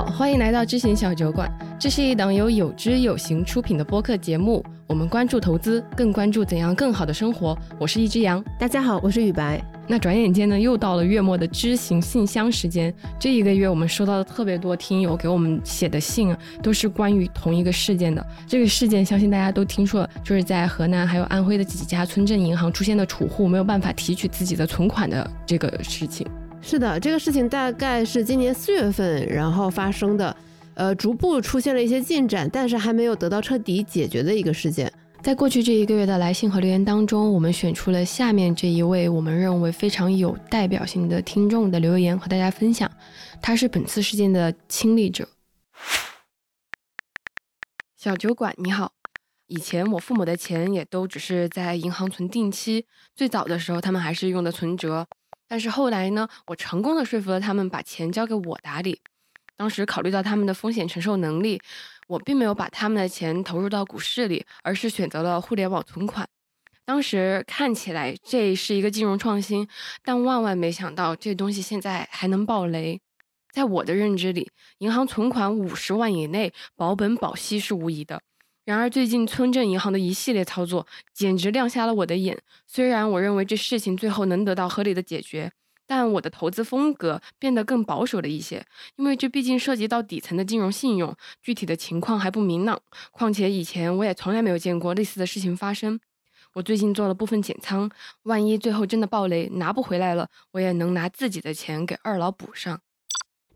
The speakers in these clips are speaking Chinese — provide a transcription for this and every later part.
好，欢迎来到知行小酒馆。这是一档由有知有行出品的播客节目。我们关注投资，更关注怎样更好的生活。我是一只羊，大家好，我是雨白。那转眼间呢，又到了月末的知行信箱时间。这一个月，我们收到了特别多听友给我们写的信，都是关于同一个事件的。这个事件，相信大家都听说了，就是在河南还有安徽的几家村镇银行出现的储户没有办法提取自己的存款的这个事情。是的，这个事情大概是今年四月份然后发生的，呃，逐步出现了一些进展，但是还没有得到彻底解决的一个事件。在过去这一个月的来信和留言当中，我们选出了下面这一位我们认为非常有代表性的听众的留言和大家分享。他是本次事件的亲历者。小酒馆你好，以前我父母的钱也都只是在银行存定期，最早的时候他们还是用的存折。但是后来呢，我成功的说服了他们把钱交给我打理。当时考虑到他们的风险承受能力，我并没有把他们的钱投入到股市里，而是选择了互联网存款。当时看起来这是一个金融创新，但万万没想到这东西现在还能爆雷。在我的认知里，银行存款五十万以内保本保息是无疑的。然而，最近村镇银行的一系列操作简直亮瞎了我的眼。虽然我认为这事情最后能得到合理的解决，但我的投资风格变得更保守了一些，因为这毕竟涉及到底层的金融信用，具体的情况还不明朗。况且以前我也从来没有见过类似的事情发生。我最近做了部分减仓，万一最后真的暴雷拿不回来了，我也能拿自己的钱给二老补上。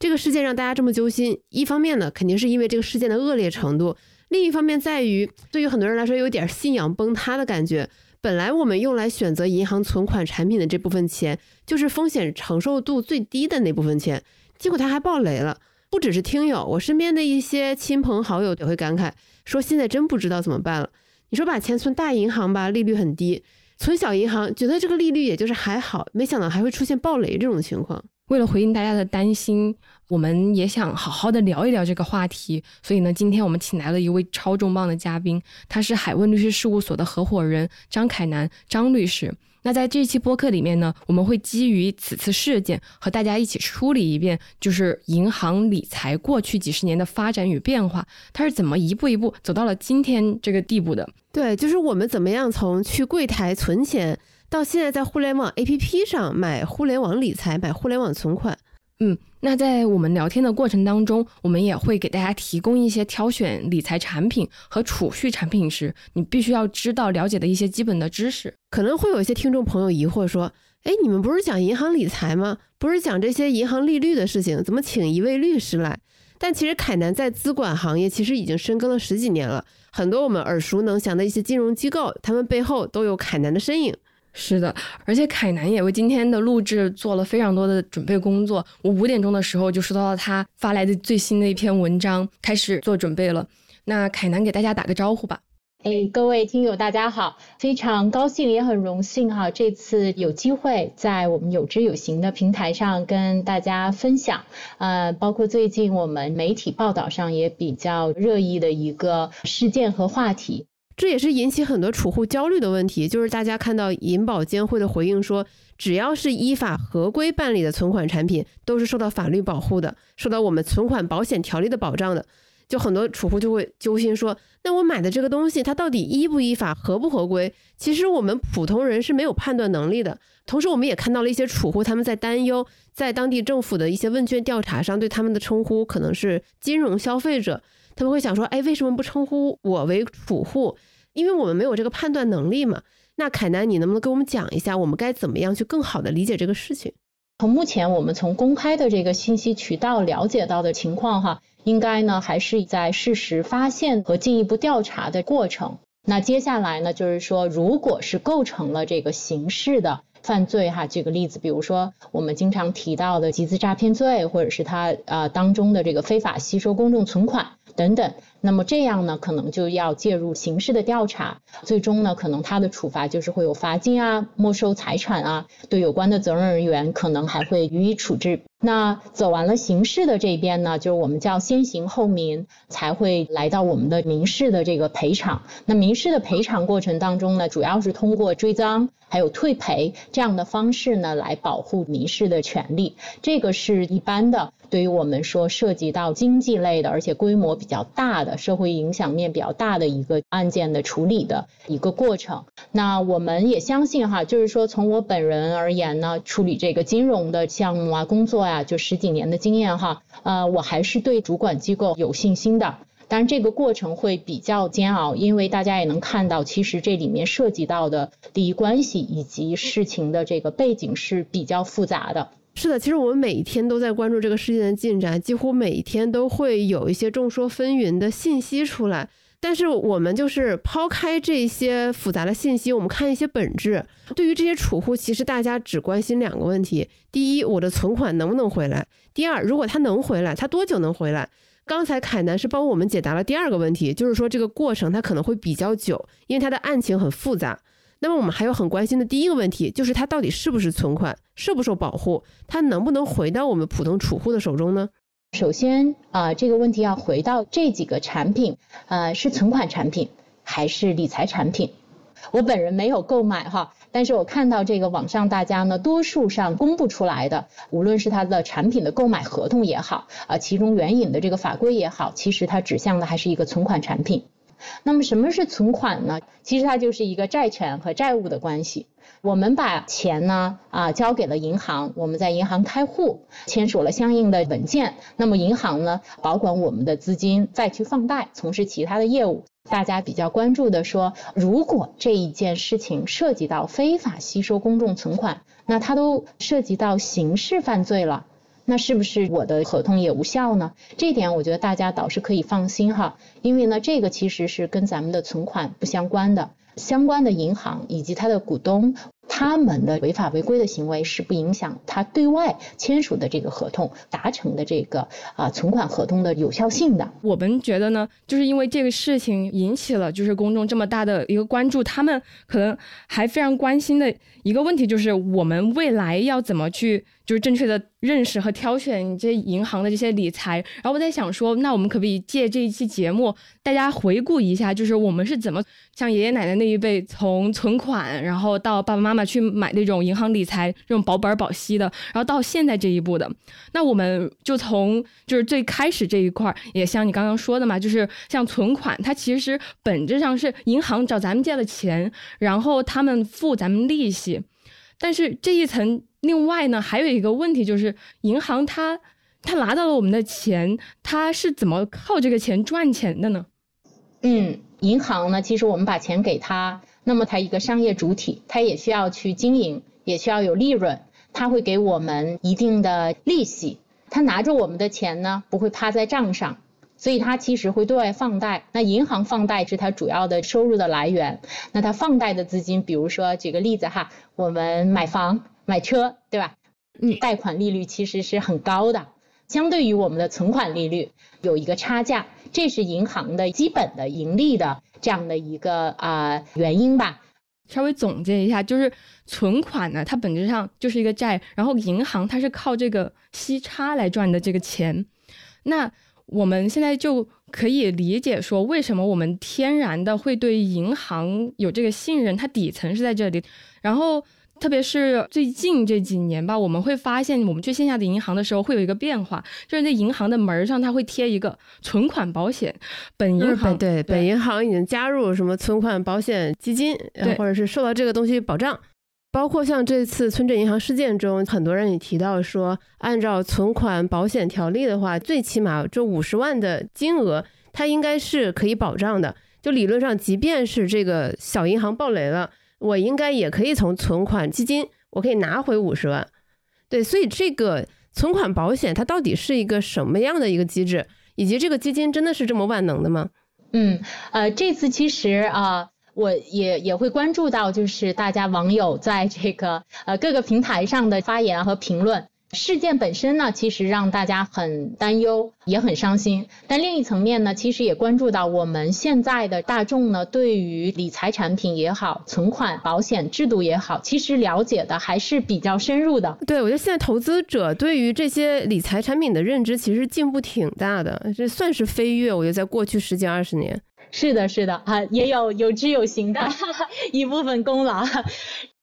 这个事件让大家这么揪心，一方面呢，肯定是因为这个事件的恶劣程度。另一方面在于，对于很多人来说，有点信仰崩塌的感觉。本来我们用来选择银行存款产品的这部分钱，就是风险承受度最低的那部分钱，结果它还爆雷了。不只是听友，我身边的一些亲朋好友也会感慨，说现在真不知道怎么办了。你说把钱存大银行吧，利率很低；存小银行，觉得这个利率也就是还好，没想到还会出现爆雷这种情况。为了回应大家的担心，我们也想好好的聊一聊这个话题。所以呢，今天我们请来了一位超重磅的嘉宾，他是海问律师事务所的合伙人张凯南张律师。那在这期播客里面呢，我们会基于此次事件和大家一起梳理一遍，就是银行理财过去几十年的发展与变化，它是怎么一步一步走到了今天这个地步的？对，就是我们怎么样从去柜台存钱。到现在，在互联网 APP 上买互联网理财、买互联网存款，嗯，那在我们聊天的过程当中，我们也会给大家提供一些挑选理财产品和储蓄产品时，你必须要知道、了解的一些基本的知识。可能会有一些听众朋友疑惑说：“哎，你们不是讲银行理财吗？不是讲这些银行利率的事情，怎么请一位律师来？”但其实凯南在资管行业其实已经深耕了十几年了，很多我们耳熟能详的一些金融机构，他们背后都有凯南的身影。是的，而且凯南也为今天的录制做了非常多的准备工作。我五点钟的时候就收到了他发来的最新的一篇文章，开始做准备了。那凯南给大家打个招呼吧。哎，各位听友大家好，非常高兴也很荣幸哈，这次有机会在我们有知有行的平台上跟大家分享，呃，包括最近我们媒体报道上也比较热议的一个事件和话题。这也是引起很多储户焦虑的问题，就是大家看到银保监会的回应说，只要是依法合规办理的存款产品，都是受到法律保护的，受到我们存款保险条例的保障的。就很多储户就会揪心说，那我买的这个东西，它到底依不依法、合不合规？其实我们普通人是没有判断能力的。同时，我们也看到了一些储户他们在担忧，在当地政府的一些问卷调查上，对他们的称呼可能是金融消费者。他们会想说：“哎，为什么不称呼我为储户？因为我们没有这个判断能力嘛。”那凯南，你能不能跟我们讲一下，我们该怎么样去更好的理解这个事情？从目前我们从公开的这个信息渠道了解到的情况，哈，应该呢还是在事实发现和进一步调查的过程。那接下来呢，就是说，如果是构成了这个刑事的。犯罪哈，举个例子，比如说我们经常提到的集资诈骗罪，或者是它呃当中的这个非法吸收公众存款等等，那么这样呢，可能就要介入刑事的调查，最终呢，可能他的处罚就是会有罚金啊、没收财产啊，对有关的责任人员可能还会予以处置。那走完了刑事的这边呢，就是我们叫先刑后民，才会来到我们的民事的这个赔偿。那民事的赔偿过程当中呢，主要是通过追赃。还有退赔这样的方式呢，来保护民事的权利，这个是一般的。对于我们说涉及到经济类的，而且规模比较大的、社会影响面比较大的一个案件的处理的一个过程。那我们也相信哈，就是说从我本人而言呢，处理这个金融的项目啊、工作呀，就十几年的经验哈，呃，我还是对主管机构有信心的。当然，这个过程会比较煎熬，因为大家也能看到，其实这里面涉及到的利益关系以及事情的这个背景是比较复杂的。是的，其实我们每一天都在关注这个事件的进展，几乎每一天都会有一些众说纷纭的信息出来。但是我们就是抛开这些复杂的信息，我们看一些本质。对于这些储户，其实大家只关心两个问题：第一，我的存款能不能回来；第二，如果他能回来，他多久能回来？刚才凯南是帮我们解答了第二个问题，就是说这个过程它可能会比较久，因为它的案情很复杂。那么我们还有很关心的第一个问题，就是它到底是不是存款，受不受保护，它能不能回到我们普通储户的手中呢？首先啊，这个问题要回到这几个产品，呃，是存款产品还是理财产品？我本人没有购买哈。但是我看到这个网上大家呢，多数上公布出来的，无论是它的产品的购买合同也好，啊，其中援引的这个法规也好，其实它指向的还是一个存款产品。那么什么是存款呢？其实它就是一个债权和债务的关系。我们把钱呢啊交给了银行，我们在银行开户，签署了相应的文件。那么银行呢保管我们的资金，再去放贷，从事其他的业务。大家比较关注的说，如果这一件事情涉及到非法吸收公众存款，那它都涉及到刑事犯罪了，那是不是我的合同也无效呢？这点我觉得大家倒是可以放心哈，因为呢，这个其实是跟咱们的存款不相关的，相关的银行以及它的股东。他们的违法违规的行为是不影响他对外签署的这个合同达成的这个啊存款合同的有效性的。我们觉得呢，就是因为这个事情引起了就是公众这么大的一个关注，他们可能还非常关心的一个问题就是我们未来要怎么去就是正确的认识和挑选这些银行的这些理财。然后我在想说，那我们可不可以借这一期节目，大家回顾一下，就是我们是怎么像爷爷奶奶那一辈从存款，然后到爸爸妈妈。去买那种银行理财这种保本保息的，然后到现在这一步的，那我们就从就是最开始这一块，也像你刚刚说的嘛，就是像存款，它其实本质上是银行找咱们借了钱，然后他们付咱们利息。但是这一层另外呢，还有一个问题就是，银行它它拿到了我们的钱，它是怎么靠这个钱赚钱的呢？嗯，银行呢，其实我们把钱给他。那么它一个商业主体，它也需要去经营，也需要有利润，它会给我们一定的利息。它拿着我们的钱呢，不会趴在账上，所以它其实会对外放贷。那银行放贷是它主要的收入的来源。那它放贷的资金，比如说举个例子哈，我们买房、买车，对吧？嗯，贷款利率其实是很高的，相对于我们的存款利率有一个差价，这是银行的基本的盈利的。这样的一个啊原因吧，稍微总结一下，就是存款呢，它本质上就是一个债，然后银行它是靠这个息差来赚的这个钱。那我们现在就可以理解说，为什么我们天然的会对银行有这个信任，它底层是在这里，然后。特别是最近这几年吧，我们会发现，我们去线下的银行的时候，会有一个变化，就是在银行的门上，它会贴一个存款保险。本银行对本银行已经加入什么存款保险基金，或者是受到这个东西保障。包括像这次村镇银行事件中，很多人也提到说，按照存款保险条例的话，最起码这五十万的金额，它应该是可以保障的。就理论上，即便是这个小银行爆雷了。我应该也可以从存款基金，我可以拿回五十万，对，所以这个存款保险它到底是一个什么样的一个机制，以及这个基金真的是这么万能的吗？嗯，呃，这次其实啊，我也也会关注到，就是大家网友在这个呃各个平台上的发言和评论。事件本身呢，其实让大家很担忧，也很伤心。但另一层面呢，其实也关注到我们现在的大众呢，对于理财产品也好，存款保险制度也好，其实了解的还是比较深入的。对，我觉得现在投资者对于这些理财产品的认知其实进步挺大的，这算是飞跃。我觉得在过去十几二十年，是的，是的啊，也有有知有行的 一部分功劳。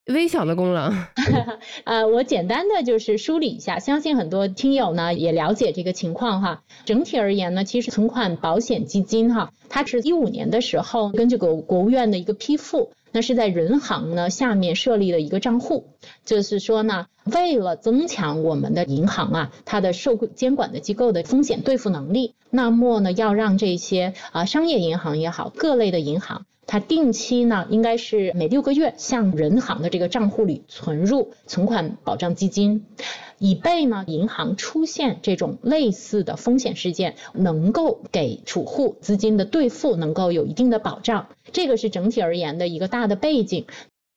微小的功劳，呃，我简单的就是梳理一下，相信很多听友呢也了解这个情况哈。整体而言呢，其实存款保险基金哈，它是一五年的时候根据国国务院的一个批复，那是在人行呢下面设立的一个账户，就是说呢，为了增强我们的银行啊，它的受监管的机构的风险对付能力，那么呢，要让这些啊商业银行也好，各类的银行。它定期呢，应该是每六个月向人行的这个账户里存入存款保障基金，以备呢银行出现这种类似的风险事件，能够给储户资金的兑付能够有一定的保障。这个是整体而言的一个大的背景。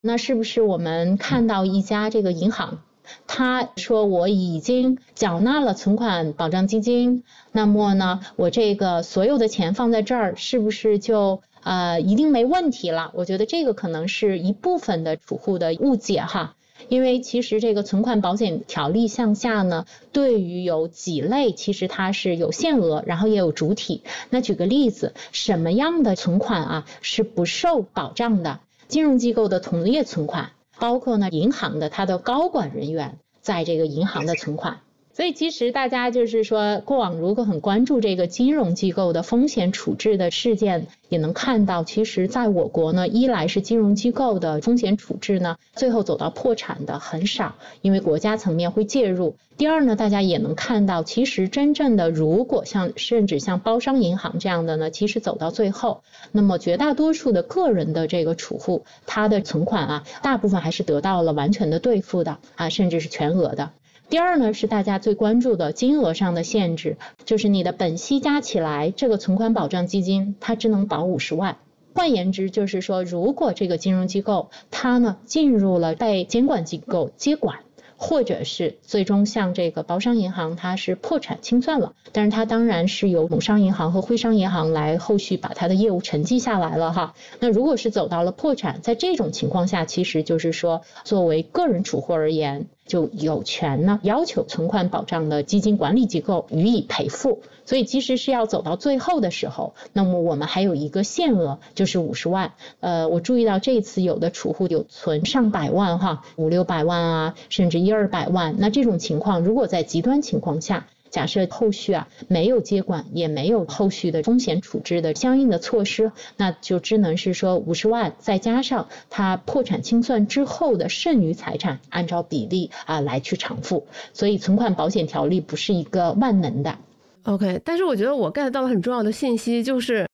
那是不是我们看到一家这个银行，他说我已经缴纳了存款保障基金，那么呢，我这个所有的钱放在这儿，是不是就？呃，一定没问题了。我觉得这个可能是一部分的储户的误解哈，因为其实这个存款保险条例向下呢，对于有几类，其实它是有限额，然后也有主体。那举个例子，什么样的存款啊是不受保障的？金融机构的同业存款，包括呢银行的它的高管人员在这个银行的存款。所以其实大家就是说，过往如果很关注这个金融机构的风险处置的事件，也能看到，其实在我国呢，一来是金融机构的风险处置呢，最后走到破产的很少，因为国家层面会介入。第二呢，大家也能看到，其实真正的如果像甚至像包商银行这样的呢，其实走到最后，那么绝大多数的个人的这个储户，他的存款啊，大部分还是得到了完全的兑付的啊，甚至是全额的。第二呢，是大家最关注的金额上的限制，就是你的本息加起来，这个存款保障基金它只能保五十万。换言之，就是说，如果这个金融机构它呢进入了被监管机构接管。或者是最终像这个包商银行，它是破产清算了，但是它当然是由农商银行和徽商银行来后续把它的业务承继下来了哈。那如果是走到了破产，在这种情况下，其实就是说作为个人储户而言，就有权呢要求存款保障的基金管理机构予以赔付。所以其实是要走到最后的时候，那么我们还有一个限额，就是五十万。呃，我注意到这次有的储户有存上百万哈，五六百万啊，甚至一二百万。那这种情况，如果在极端情况下，假设后续啊没有接管，也没有后续的风险处置的相应的措施，那就只能是说五十万，再加上他破产清算之后的剩余财产，按照比例啊来去偿付。所以存款保险条例不是一个万能的。OK，但是我觉得我 get 到了很重要的信息，就是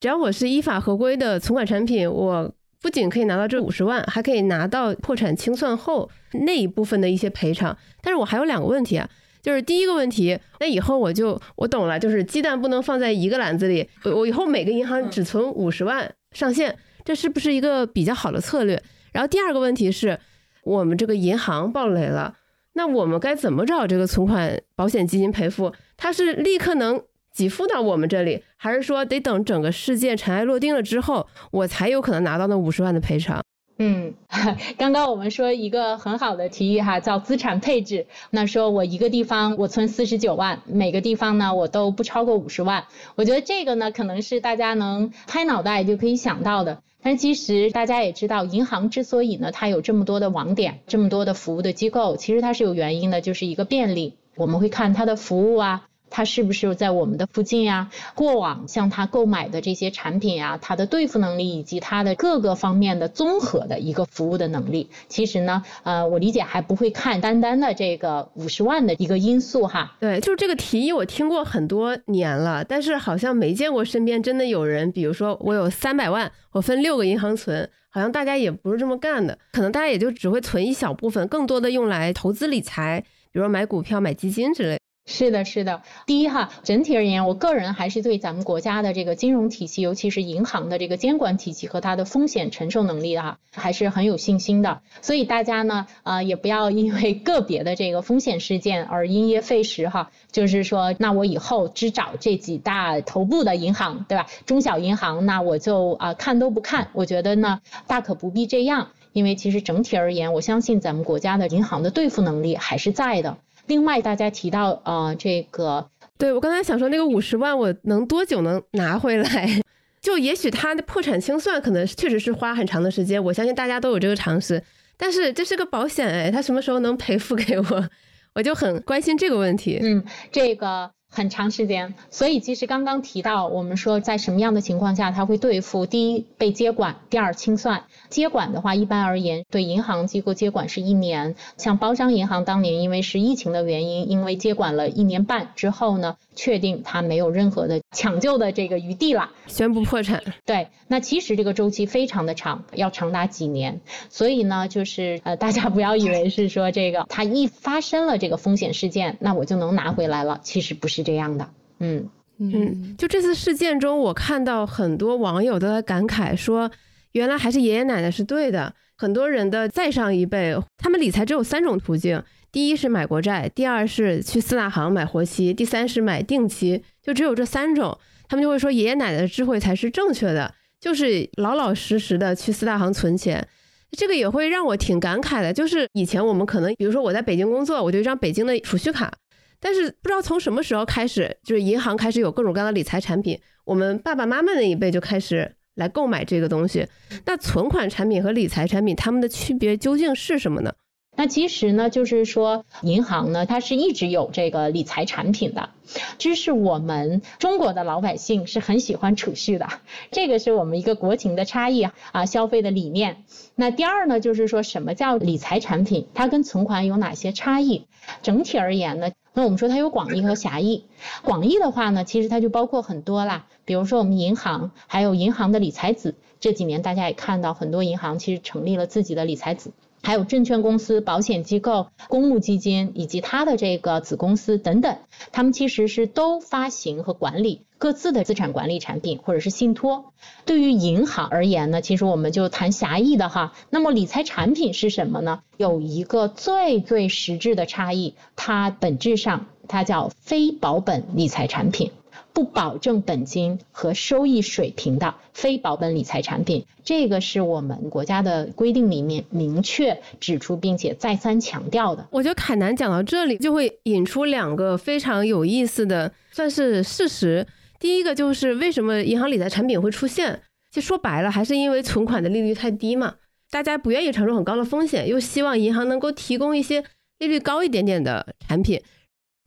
只要我是依法合规的存款产品，我不仅可以拿到这五十万，还可以拿到破产清算后那一部分的一些赔偿。但是我还有两个问题啊，就是第一个问题，那以后我就我懂了，就是鸡蛋不能放在一个篮子里，我我以后每个银行只存五十万上限，这是不是一个比较好的策略？然后第二个问题是，我们这个银行爆雷了。那我们该怎么找这个存款保险基金赔付？它是立刻能给付到我们这里，还是说得等整个事件尘埃落定了之后，我才有可能拿到那五十万的赔偿？嗯，刚刚我们说一个很好的提议哈，叫资产配置。那说我一个地方我存四十九万，每个地方呢我都不超过五十万。我觉得这个呢可能是大家能拍脑袋就可以想到的。但其实大家也知道，银行之所以呢，它有这么多的网点，这么多的服务的机构，其实它是有原因的，就是一个便利。我们会看它的服务啊。他是不是在我们的附近呀？过往向他购买的这些产品呀，他的兑付能力以及他的各个方面的综合的一个服务的能力，其实呢，呃，我理解还不会看单单的这个五十万的一个因素哈。对，就是这个提议我听过很多年了，但是好像没见过身边真的有人，比如说我有三百万，我分六个银行存，好像大家也不是这么干的，可能大家也就只会存一小部分，更多的用来投资理财，比如说买股票、买基金之类。是的，是的。第一哈，整体而言，我个人还是对咱们国家的这个金融体系，尤其是银行的这个监管体系和它的风险承受能力哈，还是很有信心的。所以大家呢，啊，也不要因为个别的这个风险事件而因噎废食哈。就是说，那我以后只找这几大头部的银行，对吧？中小银行，那我就啊看都不看。我觉得呢，大可不必这样，因为其实整体而言，我相信咱们国家的银行的兑付能力还是在的。另外，大家提到呃这个，对我刚才想说那个五十万，我能多久能拿回来？就也许他的破产清算可能确实是花很长的时间，我相信大家都有这个常识。但是这是个保险哎，他什么时候能赔付给我？我就很关心这个问题。嗯，这个。很长时间，所以其实刚刚提到，我们说在什么样的情况下它会兑付？第一，被接管；第二，清算。接管的话，一般而言，对银行机构接管是一年。像包商银行当年因为是疫情的原因，因为接管了一年半之后呢，确定它没有任何的抢救的这个余地了，宣布破产。对，那其实这个周期非常的长，要长达几年。所以呢，就是呃，大家不要以为是说这个它一发生了这个风险事件，那我就能拿回来了，其实不是。是这样的，嗯嗯，就这次事件中，我看到很多网友都在感慨说，原来还是爷爷奶奶是对的。很多人的再上一辈，他们理财只有三种途径：第一是买国债，第二是去四大行买活期，第三是买定期，就只有这三种。他们就会说，爷爷奶奶的智慧才是正确的，就是老老实实的去四大行存钱。这个也会让我挺感慨的，就是以前我们可能，比如说我在北京工作，我就一张北京的储蓄卡。但是不知道从什么时候开始，就是银行开始有各种各样的理财产品。我们爸爸妈妈那一辈就开始来购买这个东西。那存款产品和理财产品，它们的区别究竟是什么呢？那其实呢，就是说银行呢，它是一直有这个理财产品的。这是我们中国的老百姓是很喜欢储蓄的，这个是我们一个国情的差异啊，消费的理念。那第二呢，就是说什么叫理财产品？它跟存款有哪些差异？整体而言呢？那我们说它有广义和狭义，广义的话呢，其实它就包括很多啦，比如说我们银行，还有银行的理财子，这几年大家也看到很多银行其实成立了自己的理财子。还有证券公司、保险机构、公募基金以及它的这个子公司等等，他们其实是都发行和管理各自的资产管理产品或者是信托。对于银行而言呢，其实我们就谈狭义的哈。那么理财产品是什么呢？有一个最最实质的差异，它本质上它叫非保本理财产品。不保证本金和收益水平的非保本理财产品，这个是我们国家的规定里面明确指出并且再三强调的。我觉得凯南讲到这里就会引出两个非常有意思的算是事实。第一个就是为什么银行理财产品会出现？其实说白了还是因为存款的利率太低嘛，大家不愿意承受很高的风险，又希望银行能够提供一些利率高一点点的产品。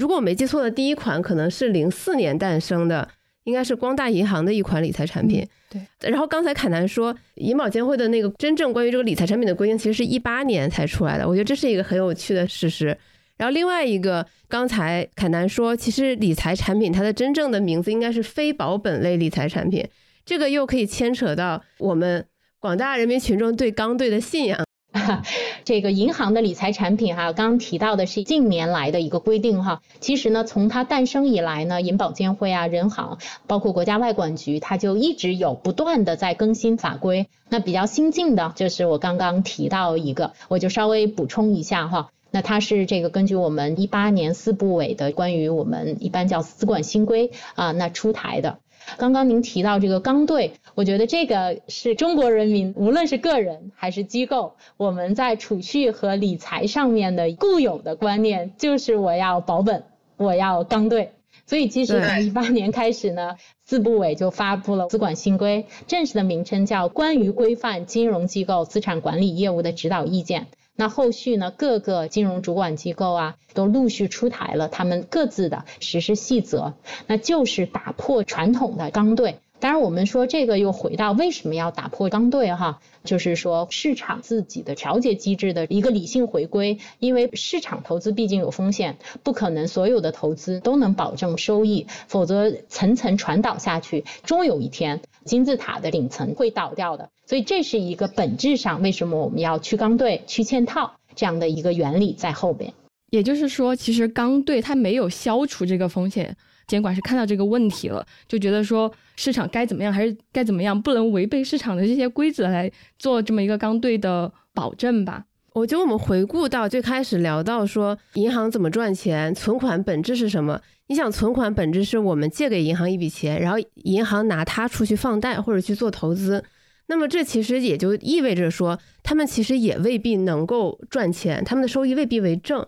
如果我没记错的第一款可能是零四年诞生的，应该是光大银行的一款理财产品。对。然后刚才凯南说，银保监会的那个真正关于这个理财产品的规定，其实是一八年才出来的。我觉得这是一个很有趣的事实。然后另外一个，刚才凯南说，其实理财产品它的真正的名字应该是非保本类理财产品。这个又可以牵扯到我们广大人民群众对刚兑的信仰。这个银行的理财产品哈，刚刚提到的是近年来的一个规定哈。其实呢，从它诞生以来呢，银保监会啊、人行，包括国家外管局，它就一直有不断的在更新法规。那比较新进的就是我刚刚提到一个，我就稍微补充一下哈。那它是这个根据我们一八年四部委的关于我们一般叫资管新规啊，那出台的。刚刚您提到这个刚兑，我觉得这个是中国人民无论是个人还是机构，我们在储蓄和理财上面的固有的观念，就是我要保本，我要刚兑。所以其实从一八年开始呢，四部委就发布了资管新规，正式的名称叫《关于规范金融机构资产管理业务的指导意见》。那后续呢？各个金融主管机构啊，都陆续出台了他们各自的实施细则，那就是打破传统的刚兑。当然，我们说这个又回到为什么要打破刚兑哈，就是说市场自己的调节机制的一个理性回归。因为市场投资毕竟有风险，不可能所有的投资都能保证收益，否则层层传导下去，终有一天金字塔的顶层会倒掉的。所以这是一个本质上为什么我们要去刚兑、去嵌套这样的一个原理在后边。也就是说，其实刚兑它没有消除这个风险，监管是看到这个问题了，就觉得说市场该怎么样还是该怎么样，不能违背市场的这些规则来做这么一个刚兑的保证吧。我觉得我们回顾到最开始聊到说银行怎么赚钱，存款本质是什么？你想，存款本质是我们借给银行一笔钱，然后银行拿它出去放贷或者去做投资。那么这其实也就意味着说，他们其实也未必能够赚钱，他们的收益未必为正。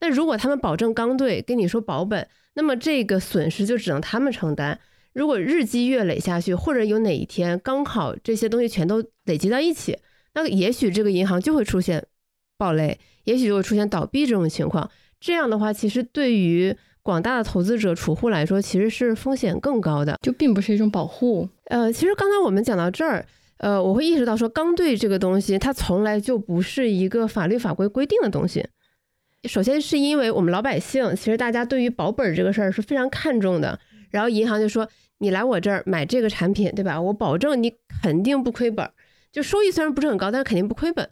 那如果他们保证刚兑，跟你说保本，那么这个损失就只能他们承担。如果日积月累下去，或者有哪一天刚好这些东西全都累积到一起，那也许这个银行就会出现。暴雷，也许就会出现倒闭这种情况。这样的话，其实对于广大的投资者、储户来说，其实是风险更高的，就并不是一种保护。呃，其实刚才我们讲到这儿，呃，我会意识到说，刚兑这个东西，它从来就不是一个法律法规规定的东西。首先是因为我们老百姓，其实大家对于保本这个事儿是非常看重的。然后银行就说，你来我这儿买这个产品，对吧？我保证你肯定不亏本，就收益虽然不是很高，但是肯定不亏本。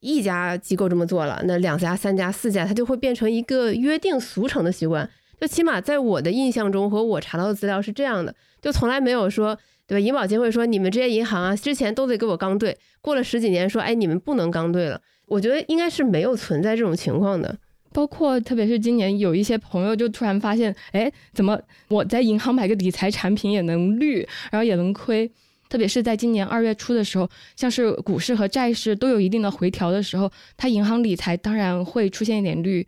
一家机构这么做了，那两家、三家、四家，它就会变成一个约定俗成的习惯。就起码在我的印象中和我查到的资料是这样的，就从来没有说，对吧？银保监会说你们这些银行啊，之前都得给我刚兑，过了十几年说，哎，你们不能刚兑了。我觉得应该是没有存在这种情况的。包括特别是今年有一些朋友就突然发现，哎，怎么我在银行买个理财产品也能绿，然后也能亏。特别是在今年二月初的时候，像是股市和债市都有一定的回调的时候，它银行理财当然会出现一点绿。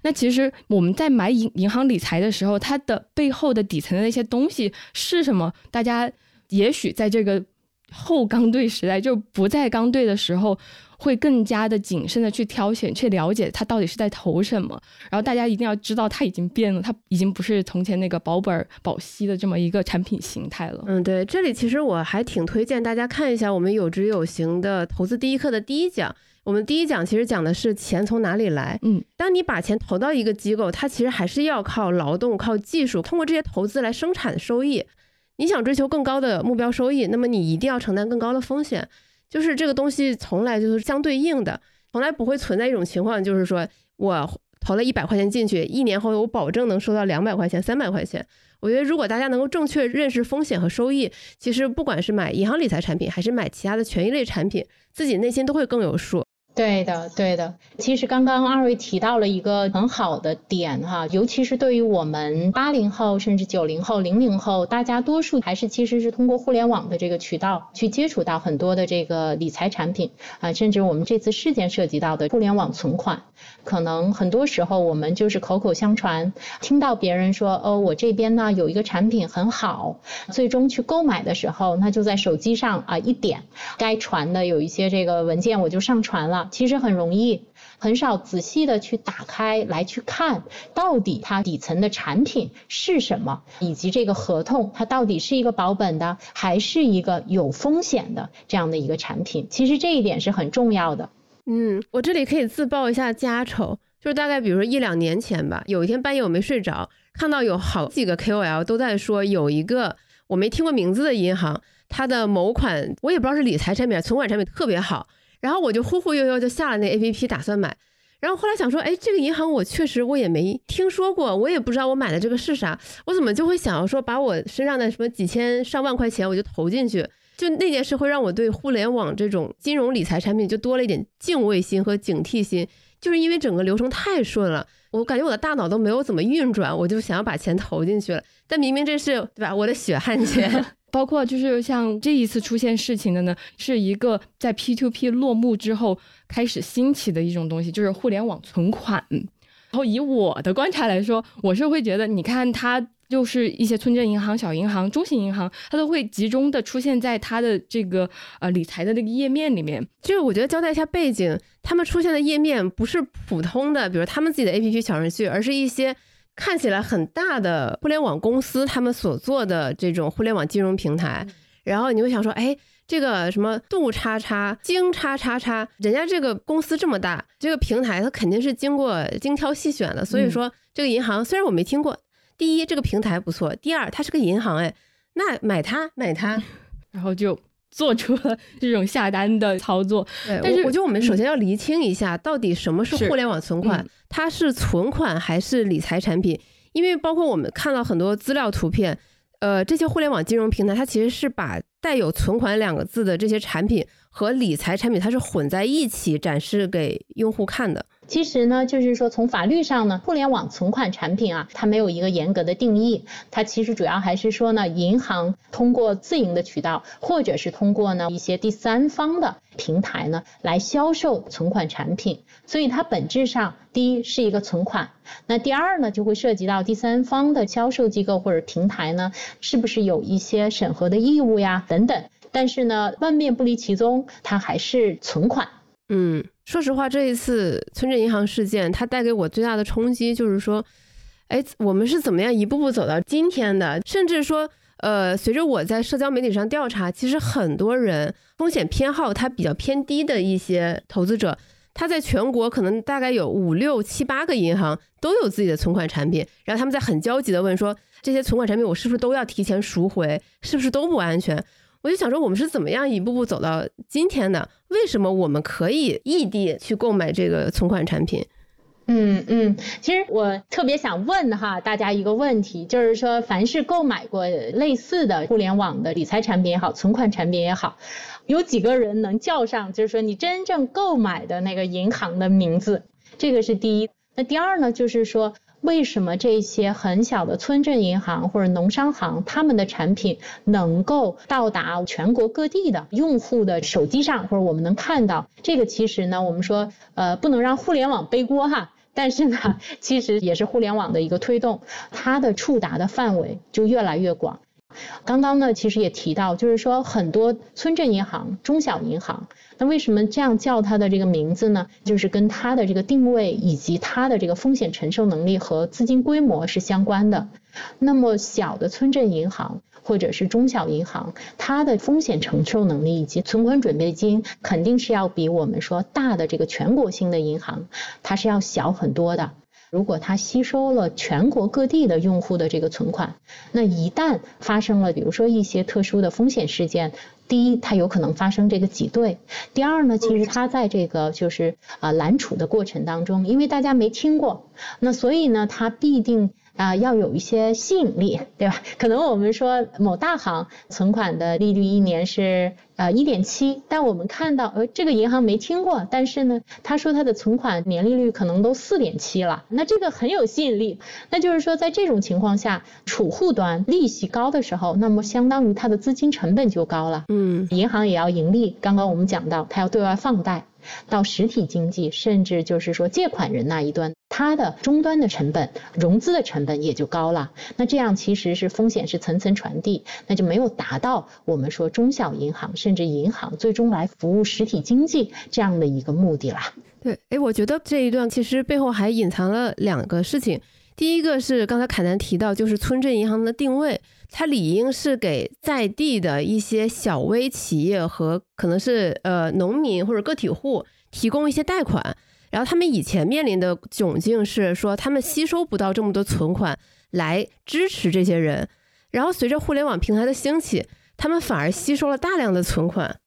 那其实我们在买银银行理财的时候，它的背后的底层的那些东西是什么？大家也许在这个后刚兑时代，就不在刚兑的时候。会更加的谨慎的去挑选，去了解它到底是在投什么。然后大家一定要知道，它已经变了，它已经不是从前那个保本保息的这么一个产品形态了。嗯，对，这里其实我还挺推荐大家看一下我们有知有行的投资第一课的第一讲。我们第一讲其实讲的是钱从哪里来。嗯，当你把钱投到一个机构，它其实还是要靠劳动、靠技术，通过这些投资来生产收益。你想追求更高的目标收益，那么你一定要承担更高的风险。就是这个东西从来就是相对应的，从来不会存在一种情况，就是说我投了一百块钱进去，一年后我保证能收到两百块钱、三百块钱。我觉得如果大家能够正确认识风险和收益，其实不管是买银行理财产品，还是买其他的权益类产品，自己内心都会更有数。对的，对的。其实刚刚二位提到了一个很好的点哈，尤其是对于我们八零后甚至九零后、零零后，大家多数还是其实是通过互联网的这个渠道去接触到很多的这个理财产品啊，甚至我们这次事件涉及到的互联网存款，可能很多时候我们就是口口相传，听到别人说哦，我这边呢有一个产品很好，最终去购买的时候，那就在手机上啊一点，该传的有一些这个文件我就上传了。其实很容易，很少仔细的去打开来去看，到底它底层的产品是什么，以及这个合同它到底是一个保本的，还是一个有风险的这样的一个产品。其实这一点是很重要的。嗯，我这里可以自曝一下家丑，就是大概比如说一两年前吧，有一天半夜我没睡着，看到有好几个 KOL 都在说有一个我没听过名字的银行，它的某款我也不知道是理财产品、存款产品特别好。然后我就忽忽悠悠就下了那 A P P，打算买。然后后来想说，哎，这个银行我确实我也没听说过，我也不知道我买的这个是啥，我怎么就会想要说把我身上的什么几千上万块钱我就投进去？就那件事会让我对互联网这种金融理财产品就多了一点敬畏心和警惕心，就是因为整个流程太顺了，我感觉我的大脑都没有怎么运转，我就想要把钱投进去了。但明明这是对吧，我的血汗钱。包括就是像这一次出现事情的呢，是一个在 P to P 落幕之后开始兴起的一种东西，就是互联网存款。然后以我的观察来说，我是会觉得，你看它就是一些村镇银行、小银行、中型银行，它都会集中的出现在它的这个呃理财的那个页面里面。就是我觉得交代一下背景，他们出现的页面不是普通的，比如他们自己的 A P P 小程序，而是一些。看起来很大的互联网公司，他们所做的这种互联网金融平台，然后你会想说，哎，这个什么杜叉叉、京叉叉叉，人家这个公司这么大，这个平台它肯定是经过精挑细选的。所以说，这个银行虽然我没听过，第一这个平台不错，第二它是个银行，哎，那买它买它，然后就做出了 这种下单的操作。对，但是我觉得我们首先要厘清一下，到底什么是是互联网存款，嗯它是存款还是理财产品？因为包括我们看到很多资料图片，呃，这些互联网金融平台，它其实是把带有“存款”两个字的这些产品和理财产品，它是混在一起展示给用户看的。其实呢，就是说从法律上呢，互联网存款产品啊，它没有一个严格的定义，它其实主要还是说呢，银行通过自营的渠道，或者是通过呢一些第三方的平台呢来销售存款产品，所以它本质上第一是一个存款，那第二呢就会涉及到第三方的销售机构或者平台呢是不是有一些审核的义务呀等等，但是呢万变不离其宗，它还是存款。嗯，说实话，这一次村镇银行事件，它带给我最大的冲击就是说，哎，我们是怎么样一步步走到今天的？甚至说，呃，随着我在社交媒体上调查，其实很多人风险偏好它比较偏低的一些投资者，他在全国可能大概有五六七八个银行都有自己的存款产品，然后他们在很焦急的问说，这些存款产品我是不是都要提前赎回？是不是都不安全？我就想说，我们是怎么样一步步走到今天的？为什么我们可以异地去购买这个存款产品？嗯嗯，其实我特别想问哈大家一个问题，就是说，凡是购买过类似的互联网的理财产品也好，存款产品也好，有几个人能叫上，就是说你真正购买的那个银行的名字？这个是第一。那第二呢，就是说。为什么这些很小的村镇银行或者农商行，他们的产品能够到达全国各地的用户的手机上，或者我们能看到？这个其实呢，我们说呃不能让互联网背锅哈，但是呢，其实也是互联网的一个推动，它的触达的范围就越来越广。刚刚呢，其实也提到，就是说很多村镇银行、中小银行，那为什么这样叫它的这个名字呢？就是跟它的这个定位以及它的这个风险承受能力和资金规模是相关的。那么小的村镇银行或者是中小银行，它的风险承受能力以及存款准备金肯定是要比我们说大的这个全国性的银行，它是要小很多的。如果它吸收了全国各地的用户的这个存款，那一旦发生了比如说一些特殊的风险事件，第一，它有可能发生这个挤兑；第二呢，其实它在这个就是啊揽储的过程当中，因为大家没听过，那所以呢，它必定。啊，要有一些吸引力，对吧？可能我们说某大行存款的利率一年是呃一点七，但我们看到呃这个银行没听过，但是呢，他说他的存款年利率可能都四点七了，那这个很有吸引力。那就是说，在这种情况下，储户端利息高的时候，那么相当于它的资金成本就高了。嗯，银行也要盈利。刚刚我们讲到，它要对外放贷。到实体经济，甚至就是说借款人那一端，它的终端的成本、融资的成本也就高了。那这样其实是风险是层层传递，那就没有达到我们说中小银行甚至银行最终来服务实体经济这样的一个目的啦。对，哎，我觉得这一段其实背后还隐藏了两个事情。第一个是刚才凯南提到，就是村镇银行的定位，它理应是给在地的一些小微企业和可能是呃农民或者个体户提供一些贷款。然后他们以前面临的窘境是说，他们吸收不到这么多存款来支持这些人。然后随着互联网平台的兴起，他们反而吸收了大量的存款，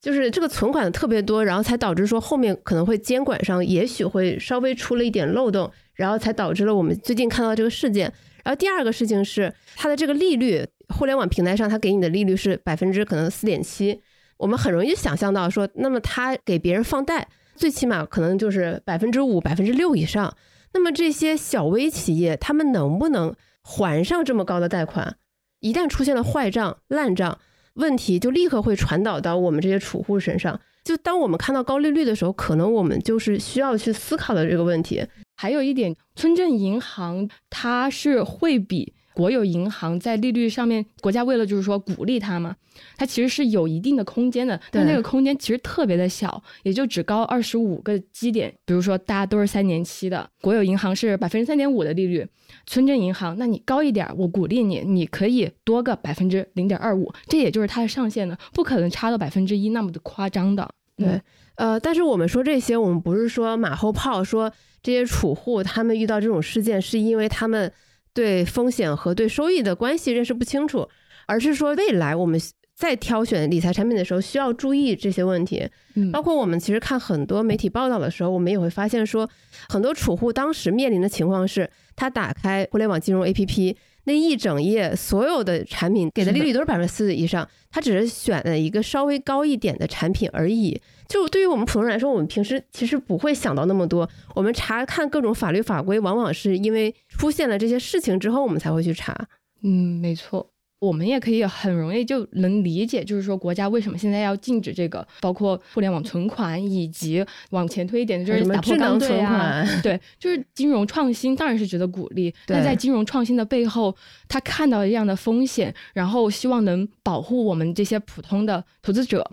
就是这个存款特别多，然后才导致说后面可能会监管上也许会稍微出了一点漏洞。然后才导致了我们最近看到这个事件。然后第二个事情是它的这个利率，互联网平台上它给你的利率是百分之可能四点七，我们很容易想象到说，那么他给别人放贷，最起码可能就是百分之五、百分之六以上。那么这些小微企业，他们能不能还上这么高的贷款？一旦出现了坏账、烂账，问题就立刻会传导到我们这些储户身上。就当我们看到高利率的时候，可能我们就是需要去思考的这个问题。还有一点，村镇银行它是会比国有银行在利率上面，国家为了就是说鼓励它嘛，它其实是有一定的空间的，但那个空间其实特别的小，也就只高二十五个基点。比如说大家都是三年期的，国有银行是百分之三点五的利率，村镇银行那你高一点，我鼓励你，你可以多个百分之零点二五，这也就是它的上限的，不可能差到百分之一那么的夸张的。对，呃，但是我们说这些，我们不是说马后炮，说这些储户他们遇到这种事件是因为他们对风险和对收益的关系认识不清楚，而是说未来我们在挑选理财产品的时候需要注意这些问题。嗯包括我们其实看很多媒体报道的时候，我们也会发现说，很多储户当时面临的情况是，他打开互联网金融 APP。那一整页所有的产品给的利率都是百分之四以上，他只是选了一个稍微高一点的产品而已。就对于我们普通人来说，我们平时其实不会想到那么多。我们查看各种法律法规，往往是因为出现了这些事情之后，我们才会去查。嗯，没错。我们也可以很容易就能理解，就是说国家为什么现在要禁止这个，包括互联网存款，以及往前推一点就是什么打破智能存啊，款，对，就是金融创新当然是值得鼓励，但在金融创新的背后，他看到了这样的风险，然后希望能保护我们这些普通的投资者，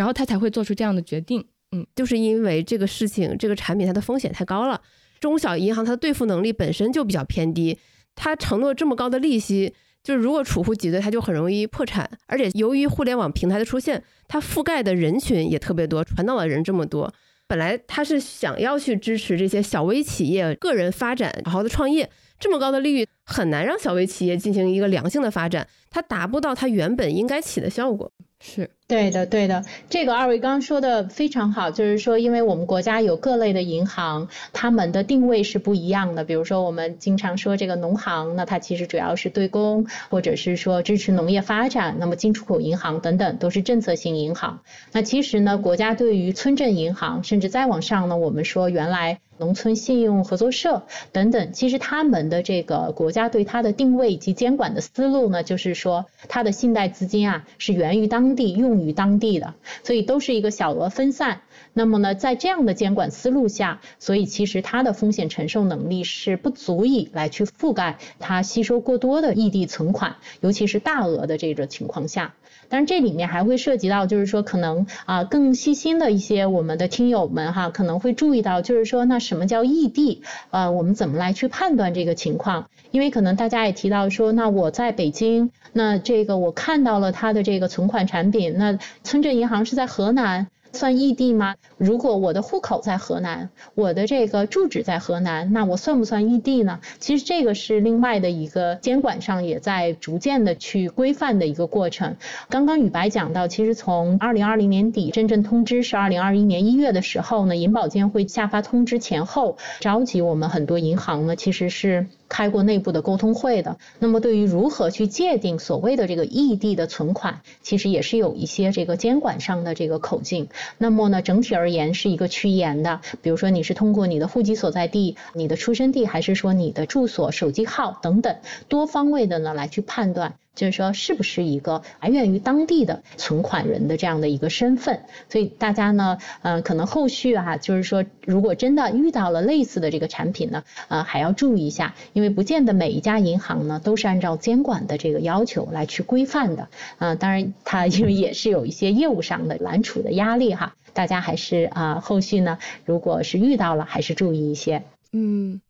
然后他才会做出这样的决定。嗯就是因为这个事情，这个产品它的风险太高了，中小银行它的兑付能力本身就比较偏低，它承诺这么高的利息，就是如果储户挤兑，它就很容易破产。而且由于互联网平台的出现，它覆盖的人群也特别多，传导的人这么多，本来它是想要去支持这些小微企业个人发展，好好的创业。这么高的利率很难让小微企业进行一个良性的发展，它达不到它原本应该起的效果。是，对的，对的，这个二位刚刚说的非常好，就是说，因为我们国家有各类的银行，他们的定位是不一样的。比如说，我们经常说这个农行，那它其实主要是对公，或者是说支持农业发展。那么进出口银行等等都是政策性银行。那其实呢，国家对于村镇银行，甚至再往上呢，我们说原来农村信用合作社等等，其实他们的这个国家对它的定位以及监管的思路呢，就是说它的信贷资金啊是源于当地、用于当地的，所以都是一个小额分散。那么呢，在这样的监管思路下，所以其实它的风险承受能力是不足以来去覆盖它吸收过多的异地存款，尤其是大额的这个情况下。当然，这里面还会涉及到，就是说可能啊更细心的一些我们的听友们哈，可能会注意到，就是说那什么叫异地？呃，我们怎么来去判断这个情况？因为可能大家也提到说，那我在北京，那这个我看到了它的这个存款产品，那村镇银行是在河南。算异地吗？如果我的户口在河南，我的这个住址在河南，那我算不算异地呢？其实这个是另外的一个监管上也在逐渐的去规范的一个过程。刚刚宇白讲到，其实从二零二零年底真正通知是二零二一年一月的时候呢，银保监会下发通知前后，召集我们很多银行呢，其实是。开过内部的沟通会的，那么对于如何去界定所谓的这个异地的存款，其实也是有一些这个监管上的这个口径。那么呢，整体而言是一个趋严的，比如说你是通过你的户籍所在地、你的出生地，还是说你的住所、手机号等等多方位的呢来去判断。就是说，是不是一个来源于当地的存款人的这样的一个身份？所以大家呢，呃，可能后续啊，就是说，如果真的遇到了类似的这个产品呢，呃，还要注意一下，因为不见得每一家银行呢都是按照监管的这个要求来去规范的。啊，当然，它因为也是有一些业务上的揽储的压力哈，大家还是啊，后续呢，如果是遇到了，还是注意一些。嗯。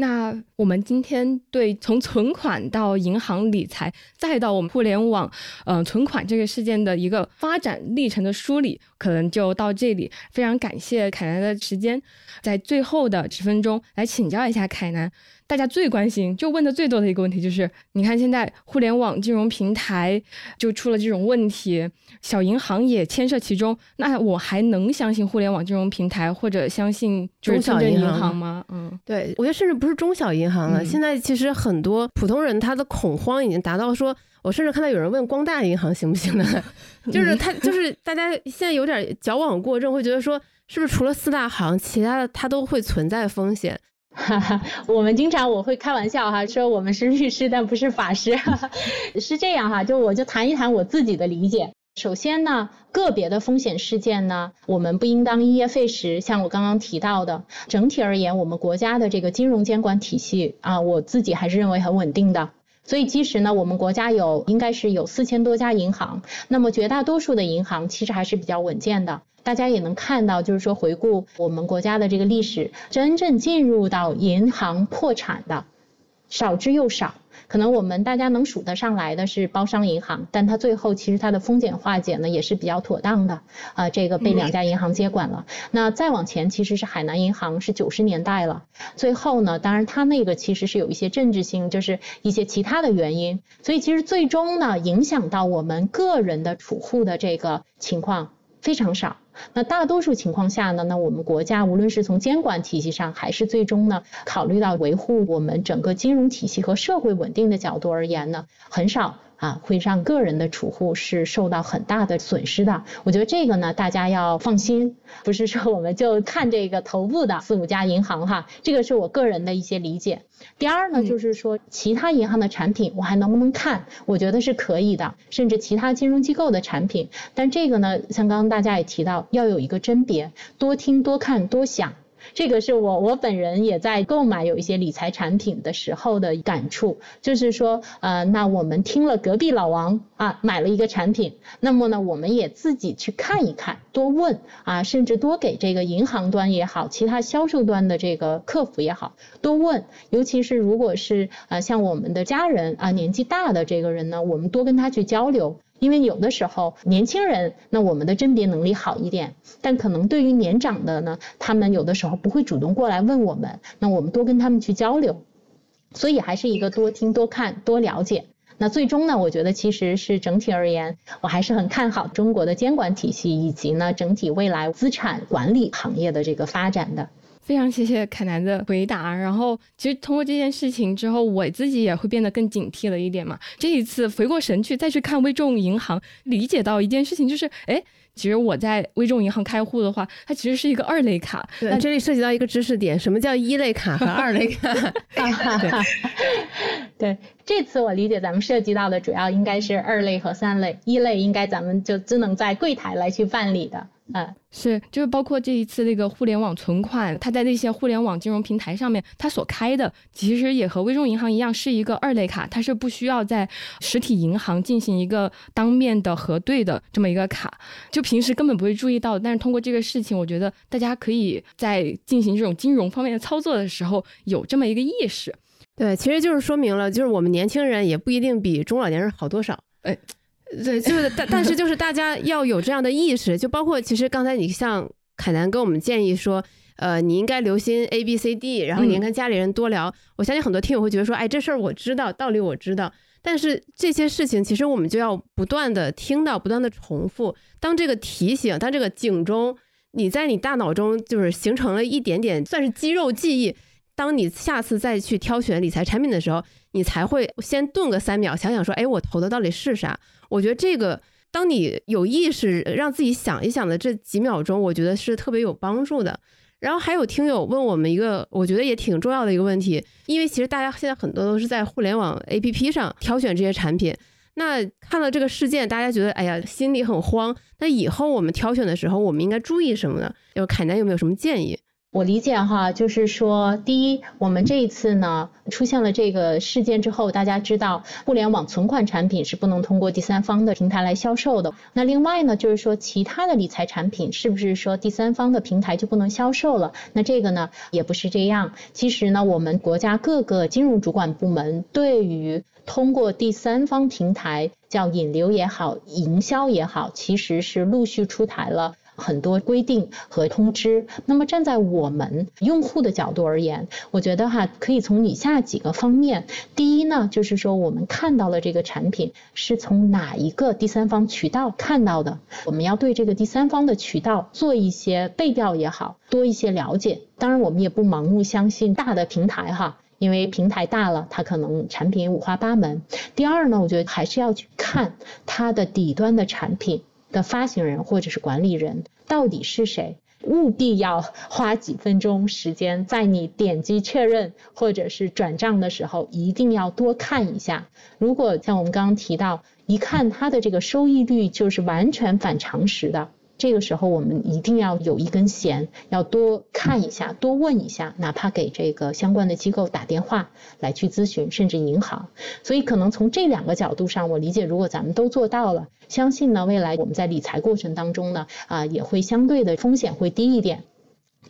那我们今天对从存款到银行理财，再到我们互联网，嗯，存款这个事件的一个发展历程的梳理，可能就到这里。非常感谢凯南的时间，在最后的十分钟来请教一下凯南。大家最关心、就问的最多的一个问题就是：你看现在互联网金融平台就出了这种问题，小银行也牵涉其中，那我还能相信互联网金融平台，或者相信就是中小银行吗？嗯，对，我觉得甚至不是中小银行了，嗯现在其实很多普通人他的恐慌已经达到说，我甚至看到有人问光大银行行不行呢，就是他就是大家现在有点矫枉过正，会觉得说是不是除了四大行，其他的它都会存在风险。哈哈，我们经常我会开玩笑哈，说我们是律师，但不是法师，哈哈，是这样哈，就我就谈一谈我自己的理解。首先呢，个别的风险事件呢，我们不应当因噎废食。像我刚刚提到的，整体而言，我们国家的这个金融监管体系啊，我自己还是认为很稳定的。所以其实呢，我们国家有应该是有四千多家银行，那么绝大多数的银行其实还是比较稳健的。大家也能看到，就是说回顾我们国家的这个历史，真正进入到银行破产的少之又少。可能我们大家能数得上来的是包商银行，但它最后其实它的风险化解呢也是比较妥当的啊，这个被两家银行接管了。那再往前其实是海南银行是九十年代了，最后呢，当然它那个其实是有一些政治性，就是一些其他的原因，所以其实最终呢影响到我们个人的储户的这个情况非常少。那大多数情况下呢，那我们国家无论是从监管体系上，还是最终呢考虑到维护我们整个金融体系和社会稳定的角度而言呢，很少。啊，会让个人的储户是受到很大的损失的。我觉得这个呢，大家要放心，不是说我们就看这个头部的四五家银行哈，这个是我个人的一些理解。第二呢，就是说其他银行的产品我还能不能看？我觉得是可以的，甚至其他金融机构的产品。但这个呢，像刚刚大家也提到，要有一个甄别，多听、多看、多想。这个是我我本人也在购买有一些理财产品的时候的感触，就是说，呃，那我们听了隔壁老王啊买了一个产品，那么呢，我们也自己去看一看，多问啊，甚至多给这个银行端也好，其他销售端的这个客服也好，多问，尤其是如果是呃像我们的家人啊年纪大的这个人呢，我们多跟他去交流。因为有的时候年轻人，那我们的甄别能力好一点，但可能对于年长的呢，他们有的时候不会主动过来问我们，那我们多跟他们去交流，所以还是一个多听、多看、多了解。那最终呢，我觉得其实是整体而言，我还是很看好中国的监管体系以及呢整体未来资产管理行业的这个发展的。非常谢谢凯南的回答。然后，其实通过这件事情之后，我自己也会变得更警惕了一点嘛。这一次回过神去再去看微众银行，理解到一件事情，就是，哎，其实我在微众银行开户的话，它其实是一个二类卡。那这里涉及到一个知识点，什么叫一类卡和二类卡？对，这次我理解咱们涉及到的主要应该是二类和三类，一类应该咱们就只能在柜台来去办理的。嗯，是，就是包括这一次那个互联网存款，它在那些互联网金融平台上面，它所开的其实也和微众银行一样，是一个二类卡，它是不需要在实体银行进行一个当面的核对的这么一个卡，就平时根本不会注意到。但是通过这个事情，我觉得大家可以在进行这种金融方面的操作的时候有这么一个意识。对，其实就是说明了，就是我们年轻人也不一定比中老年人好多少。哎。对，就是但但是就是大家要有这样的意识，就包括其实刚才你像凯南跟我们建议说，呃，你应该留心 A B C D，然后你跟家里人多聊。我相信很多听友会觉得说，哎，这事儿我知道，道理我知道，但是这些事情其实我们就要不断的听到，不断的重复。当这个提醒，当这个警钟，你在你大脑中就是形成了一点点算是肌肉记忆。当你下次再去挑选理财产品的时候，你才会先顿个三秒，想想说，哎，我投的到底是啥？我觉得这个，当你有意识让自己想一想的这几秒钟，我觉得是特别有帮助的。然后还有听友问我们一个，我觉得也挺重要的一个问题，因为其实大家现在很多都是在互联网 APP 上挑选这些产品。那看到这个事件，大家觉得，哎呀，心里很慌。那以后我们挑选的时候，我们应该注意什么呢？有凯南有没有什么建议？我理解哈，就是说，第一，我们这一次呢出现了这个事件之后，大家知道互联网存款产品是不能通过第三方的平台来销售的。那另外呢，就是说其他的理财产品是不是说第三方的平台就不能销售了？那这个呢也不是这样。其实呢，我们国家各个金融主管部门对于通过第三方平台叫引流也好，营销也好，其实是陆续出台了。很多规定和通知，那么站在我们用户的角度而言，我觉得哈可以从以下几个方面。第一呢，就是说我们看到了这个产品是从哪一个第三方渠道看到的，我们要对这个第三方的渠道做一些背调也好，多一些了解。当然，我们也不盲目相信大的平台哈，因为平台大了，它可能产品五花八门。第二呢，我觉得还是要去看它的底端的产品。的发行人或者是管理人到底是谁？务必要花几分钟时间，在你点击确认或者是转账的时候，一定要多看一下。如果像我们刚刚提到，一看它的这个收益率就是完全反常识的。这个时候，我们一定要有一根弦，要多看一下，多问一下，哪怕给这个相关的机构打电话来去咨询，甚至银行。所以，可能从这两个角度上，我理解，如果咱们都做到了，相信呢，未来我们在理财过程当中呢，啊，也会相对的风险会低一点。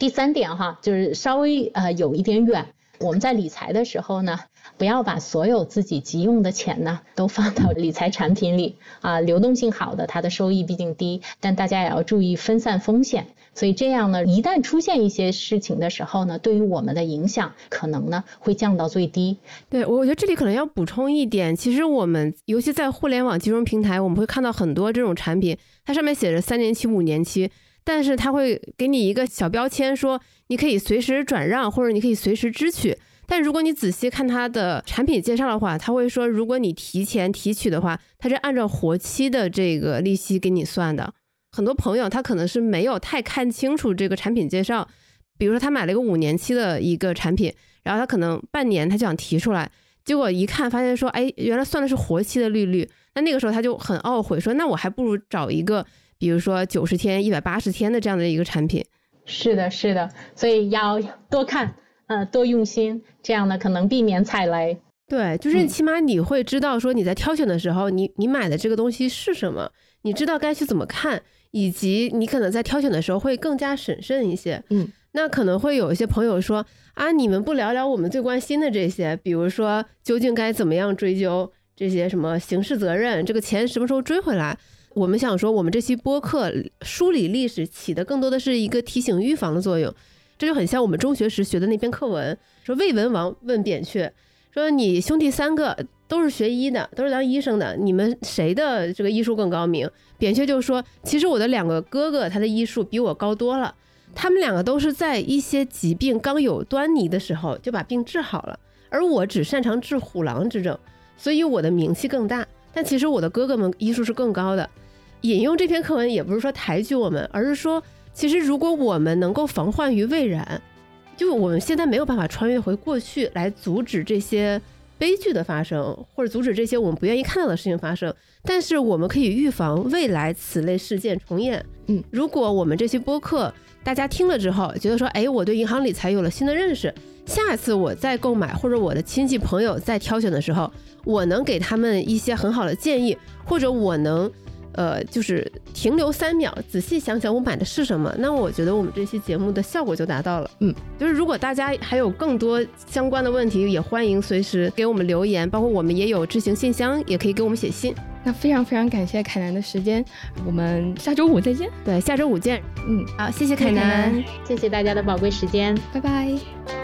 第三点哈，就是稍微呃有一点远。我们在理财的时候呢，不要把所有自己急用的钱呢都放到理财产品里啊，流动性好的它的收益毕竟低，但大家也要注意分散风险。所以这样呢，一旦出现一些事情的时候呢，对于我们的影响可能呢会降到最低。对我，我觉得这里可能要补充一点，其实我们尤其在互联网金融平台，我们会看到很多这种产品，它上面写着三年期、五年期，但是他会给你一个小标签，说你可以随时转让或者你可以随时支取。但如果你仔细看它的产品介绍的话，他会说，如果你提前提取的话，它是按照活期的这个利息给你算的。很多朋友他可能是没有太看清楚这个产品介绍，比如说他买了一个五年期的一个产品，然后他可能半年他就想提出来，结果一看发现说，哎，原来算的是活期的利率，那那个时候他就很懊悔，说那我还不如找一个，比如说九十天、一百八十天的这样的一个产品。是的，是的，所以要多看，呃，多用心，这样呢可能避免踩雷。对，就是起码你会知道说你在挑选的时候，你你买的这个东西是什么，你知道该去怎么看。以及你可能在挑选的时候会更加审慎一些，嗯，那可能会有一些朋友说啊，你们不聊聊我们最关心的这些，比如说究竟该怎么样追究这些什么刑事责任，这个钱什么时候追回来？我们想说，我们这期播客梳理历史起的更多的是一个提醒预防的作用，这就很像我们中学时学的那篇课文，说魏文王问扁鹊，说你兄弟三个。都是学医的，都是当医生的。你们谁的这个医术更高明？扁鹊就说：“其实我的两个哥哥，他的医术比我高多了。他们两个都是在一些疾病刚有端倪的时候就把病治好了，而我只擅长治虎狼之症，所以我的名气更大。但其实我的哥哥们医术是更高的。引用这篇课文也不是说抬举我们，而是说，其实如果我们能够防患于未然，就我们现在没有办法穿越回过去来阻止这些。”悲剧的发生，或者阻止这些我们不愿意看到的事情发生，但是我们可以预防未来此类事件重演。嗯，如果我们这期播客大家听了之后，觉得说，哎，我对银行理财有了新的认识，下次我再购买或者我的亲戚朋友在挑选的时候，我能给他们一些很好的建议，或者我能。呃，就是停留三秒，仔细想想我买的是什么，那我觉得我们这期节目的效果就达到了。嗯，就是如果大家还有更多相关的问题，也欢迎随时给我们留言，包括我们也有知行信箱，也可以给我们写信。那非常非常感谢凯南的时间，我们下周五再见。对，下周五见。嗯，好，谢谢凯南，谢谢大家的宝贵时间，拜拜。